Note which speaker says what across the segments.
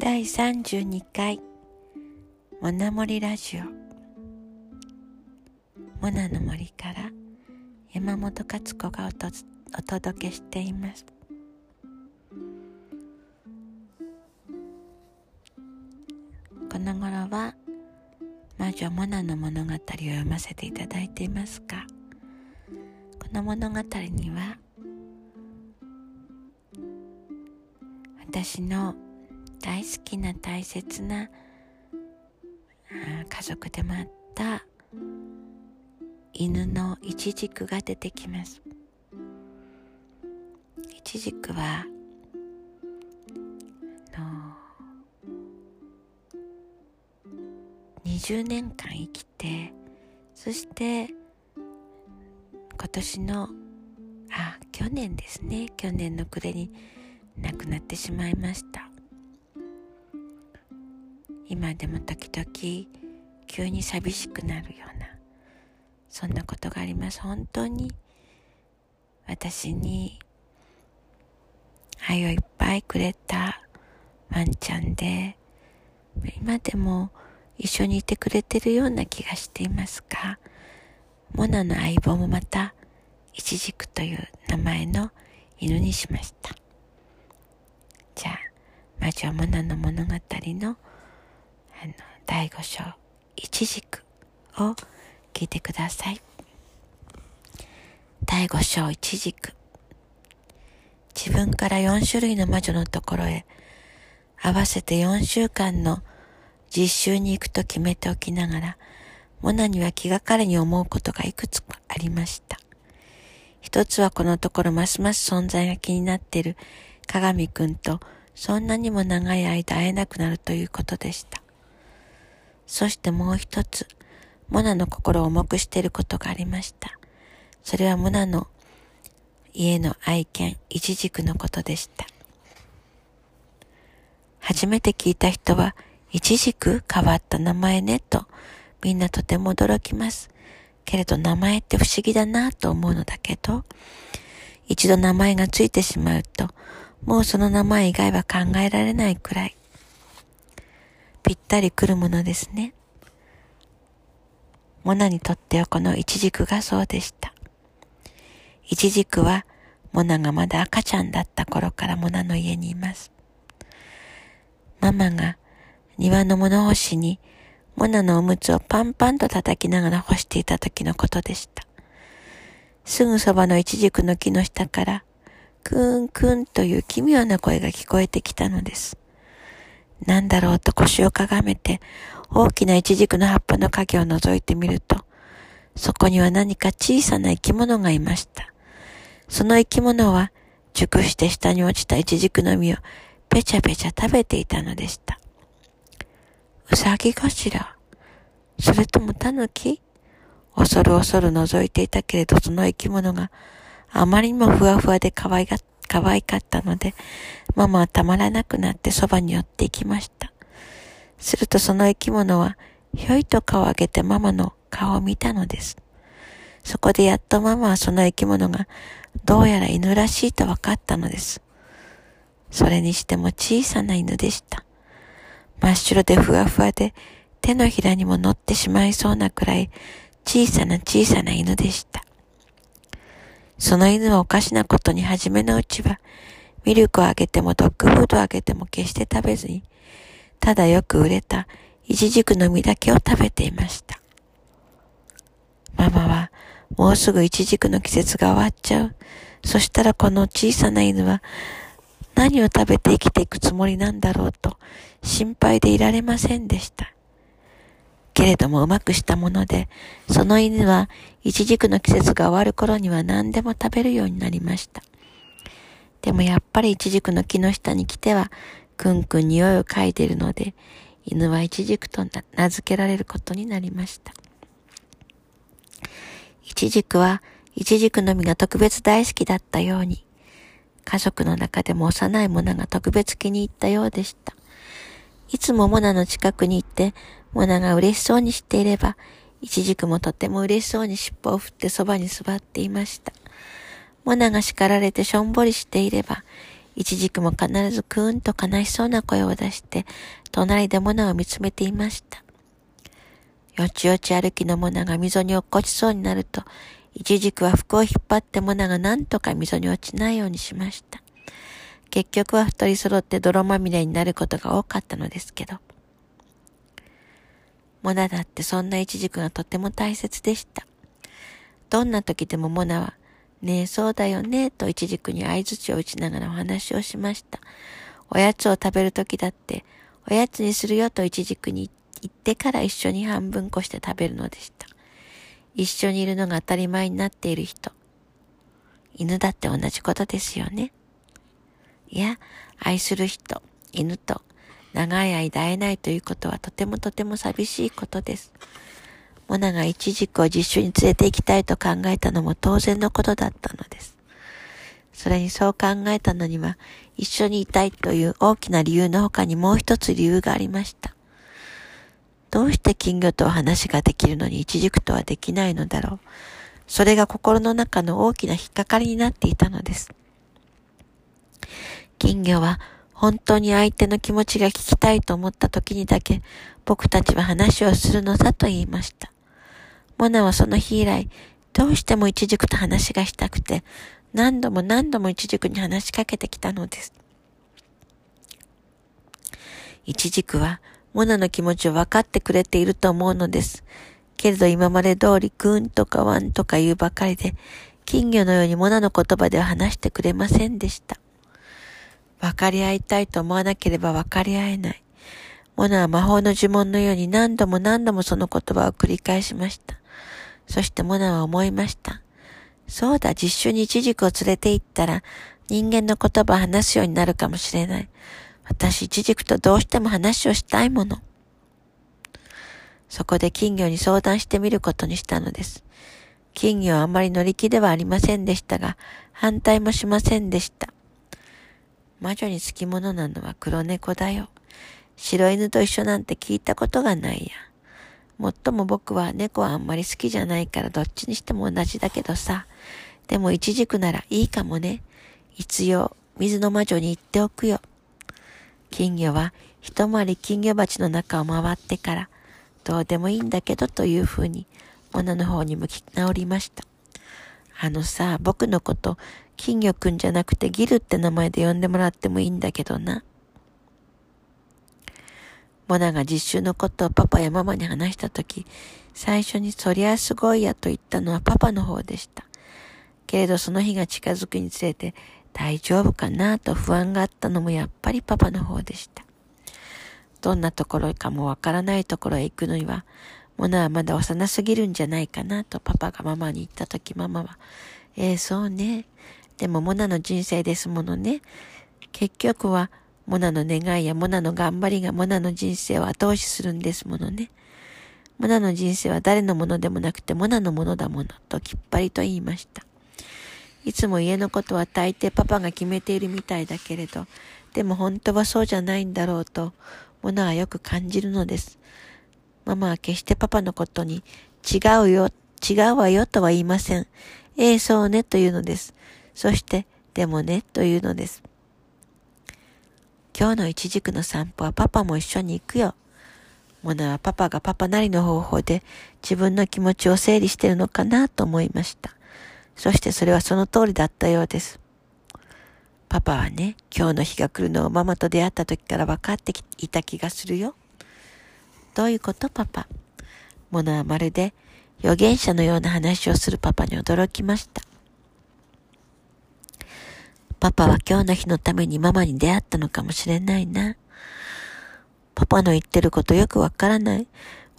Speaker 1: 第32回。モナモリラジオ。モナの森から。山本勝子がおとお届けしています。この頃は魔女モナの物語を読ませていただいていますがこの物語には私の大好きな大切な家族でもあった犬のイチジクが出てきます。イチジクはの20年間生きてそして今年のあ去年ですね。去年の暮れに亡くなってしまいました。今でも時々急に寂しくなるようなそんなことがあります。本当に私に愛をいっぱいくれたワンちゃんで今でも一緒にいてくれてるような気がしていますがモナの相棒もまたイチジクという名前の犬にしました。じゃあ魔女モナの物語のあの第5章イチジクを聞いてください。第5章イチジク自分から4種類の魔女のところへ合わせて4週間の実習に行くと決めておきながらモナには気がかりに思うことがいくつかありました。一つはこのところますます存在が気になっている鏡くんとそんなにも長い間会えなくなるということでした。そしてもう一つ、モナの心を重くしていることがありました。それはモナの家の愛犬、イチジクのことでした。初めて聞いた人は、イチジク変わった名前ねと、みんなとても驚きます。けれど名前って不思議だなと思うのだけど、一度名前がついてしまうと、もうその名前以外は考えられないくらい、ぴったり来るものですね。モナにとってはこのイチジクがそうでした。イチジクは、モナがまだ赤ちゃんだった頃からモナの家にいます。ママが庭の物干しにモナのおむつをパンパンと叩きながら干していた時のことでした。すぐそばのイチジクの木の下から、くーんくんという奇妙な声が聞こえてきたのです。なんだろうと腰をかがめて、大きなイチジクの葉っぱの影を覗いてみると、そこには何か小さな生き物がいました。その生き物は、熟して下に落ちたイチジクの実をぺちゃぺちゃ食べていたのでした。うさぎかしらそれともタヌキ？恐る恐る覗いていたけれどその生き物があまりにもふわふわで可愛がっ、可愛かったので、ママはたまらなくなってそばに寄っていきました。するとその生き物は、ひょいと顔を上げてママの顔を見たのです。そこでやっとママはその生き物が、どうやら犬らしいと分かったのです。それにしても小さな犬でした。真っ白でふわふわで、手のひらにも乗ってしまいそうなくらい、小さな小さな犬でした。その犬はおかしなことに初めのうちは、ミルクをあげてもドッグフードをあげても決して食べずに、ただよく売れたイチジクの実だけを食べていました。ママは、もうすぐイチジクの季節が終わっちゃう。そしたらこの小さな犬は、何を食べて生きていくつもりなんだろうと、心配でいられませんでした。けれどもうまくしたもので、その犬は、イチジクの季節が終わる頃には何でも食べるようになりました。でもやっぱりイチジクの木の下に来ては、くんくん匂いを嗅いでいるので、犬はイチジクと名付けられることになりました。イチジクは、イチジクの実が特別大好きだったように、家族の中でも幼い者が特別気に入ったようでした。いつもモナの近くに行って、モナが嬉しそうにしていれば、イチジクもとても嬉しそうに尻尾を振ってそばに座っていました。モナが叱られてしょんぼりしていれば、いちじくも必ずくーんと悲しそうな声を出して、隣でモナを見つめていました。よちよち歩きのモナが溝に落っこちそうになると、いちじくは服を引っ張ってモナが何とか溝に落ちないようにしました。結局は二人揃って泥まみれになることが多かったのですけど。モナだってそんなイチジクがとても大切でした。どんな時でもモナは、ねえ、そうだよね、とイチジクに合図を打ちながらお話をしました。おやつを食べる時だって、おやつにするよとイチジクに言ってから一緒に半分こして食べるのでした。一緒にいるのが当たり前になっている人。犬だって同じことですよね。いや、愛する人、犬と長い間会えないということはとてもとても寂しいことです。モナがイチジクを実習に連れて行きたいと考えたのも当然のことだったのです。それにそう考えたのには、一緒にいたいという大きな理由の他にもう一つ理由がありました。どうして金魚と話ができるのにイチジクとはできないのだろう。それが心の中の大きな引っかかりになっていたのです。金魚は本当に相手の気持ちが聞きたいと思った時にだけ僕たちは話をするのさと言いました。モナはその日以来、どうしてもイチジクと話がしたくて、何度も何度もイチジクに話しかけてきたのです。イチジクはモナの気持ちを分かってくれていると思うのです。けれど今まで通りクーンとかワンとか言うばかりで、金魚のようにモナの言葉では話してくれませんでした。分かり合いたいと思わなければ分かり合えない。モナは魔法の呪文のように何度も何度もその言葉を繰り返しました。そしてモナは思いました。そうだ、実習にイチジクを連れて行ったら人間の言葉を話すようになるかもしれない。私、イチジクとどうしても話をしたいもの。そこで金魚に相談してみることにしたのです。金魚はあまり乗り気ではありませんでしたが、反対もしませんでした。魔女につきものなのは黒猫だよ。白犬と一緒なんて聞いたことがないや。もっとも僕は猫はあんまり好きじゃないからどっちにしても同じだけどさ。でも一軸ならいいかもね。一応、水の魔女に言っておくよ。金魚は一回り金魚鉢の中を回ってから、どうでもいいんだけどというふうに、モナの方に向き直りました。あのさ、僕のこと、金魚くんじゃなくてギルって名前で呼んでもらってもいいんだけどな。モナが実習のことをパパやママに話したとき、最初にそりゃすごいやと言ったのはパパの方でした。けれどその日が近づくにつれて大丈夫かなと不安があったのもやっぱりパパの方でした。どんなところかもわからないところへ行くのには、モナはまだ幼すぎるんじゃないかなとパパがママに言ったときママは、ええー、そうね。でもモナの人生ですものね。結局はモナの願いやモナの頑張りがモナの人生を後押しするんですものね。モナの人生は誰のものでもなくてモナのものだものときっぱりと言いました。いつも家のことは大抵パパが決めているみたいだけれど、でも本当はそうじゃないんだろうと、モナはよく感じるのです。ママは決してパパのことに違うよ、違うわよとは言いません。ええ、そうねというのです。そして、でもねというのです。今日の一軸の散歩はパパも一緒に行くよ。モナはパパがパパなりの方法で自分の気持ちを整理してるのかなと思いました。そしてそれはその通りだったようです。パパはね、今日の日が来るのをママと出会った時から分かっていた気がするよ。どういうことパパ？モナはまるで預言者のような話をするパパに驚きました。パパは今日の日のためにママに出会ったのかもしれないな。パパの言ってることよくわからない。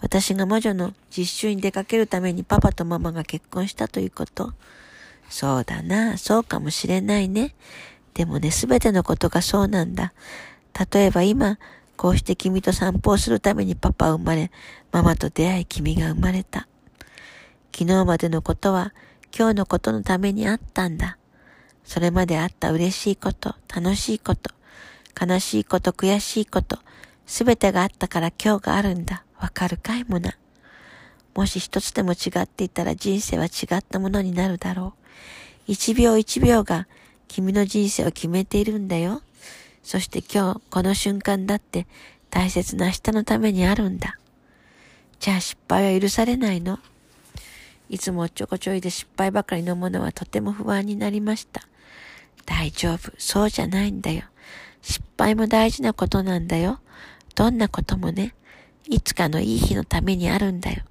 Speaker 1: 私が魔女の実習に出かけるためにパパとママが結婚したということ。そうだな、そうかもしれないね。でもね、すべてのことがそうなんだ。例えば今、こうして君と散歩をするためにパパは生まれ、ママと出会い君が生まれた。昨日までのことは今日のことのためにあったんだ。それまであった嬉しいこと、楽しいこと、悲しいこと、悔しいこと、すべてがあったから今日があるんだ。わかるかいもな。もし一つでも違っていたら人生は違ったものになるだろう。一秒一秒が君の人生を決めているんだよ。そして今日この瞬間だって大切な明日のためにあるんだ。じゃあ失敗は許されないのいつもちょこちょいで失敗ばかりのものはとても不安になりました。大丈夫。そうじゃないんだよ。失敗も大事なことなんだよ。どんなこともね、いつかのいい日のためにあるんだよ。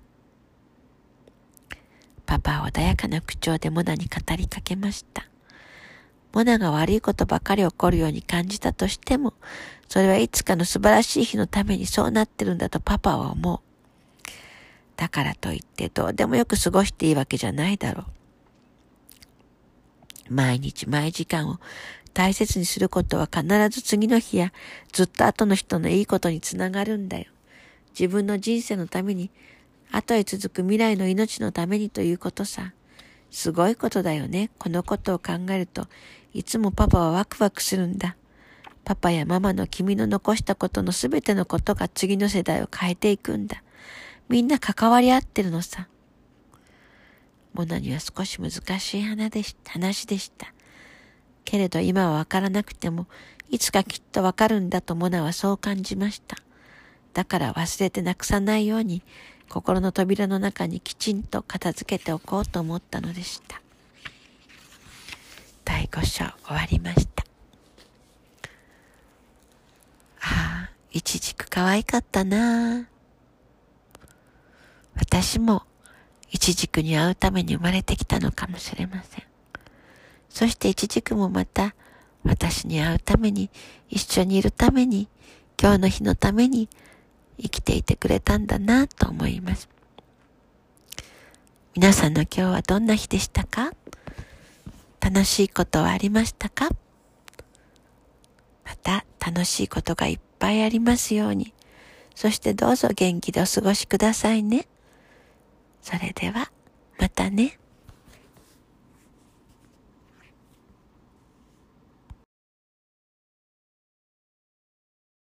Speaker 1: パパは穏やかな口調でモナに語りかけました。モナが悪いことばかり起こるように感じたとしても、それはいつかの素晴らしい日のためにそうなってるんだとパパは思う。だからといってどうでもよく過ごしていいわけじゃないだろう。毎日毎時間を大切にすることは必ず次の日やずっと後の人のいいことにつながるんだよ。自分の人生のために、後へ続く未来の命のためにということさ。すごいことだよね。このことを考えると、いつもパパはワクワクするんだ。パパやママの君の残したことのすべてのことが次の世代を変えていくんだ。みんな関わり合ってるのさ。モナには少し難しい話でした。けれど今はわからなくても、いつかきっとわかるんだとモナはそう感じました。だから忘れてなくさないように、心の扉の中にきちんと片付けておこうと思ったのでした。第5章終わりました。ああ、いちじく可愛かったな私もいちじくに会うために生まれてきたのかもしれません。そしていちじくもまた私に会うために、一緒にいるために、今日の日のために生きていてくれたんだなと思います。皆さんの今日はどんな日でしたか？楽しいことはありましたか？また楽しいことがいっぱいありますように。そしてどうぞ元気でお過ごしくださいね。それでは、またね。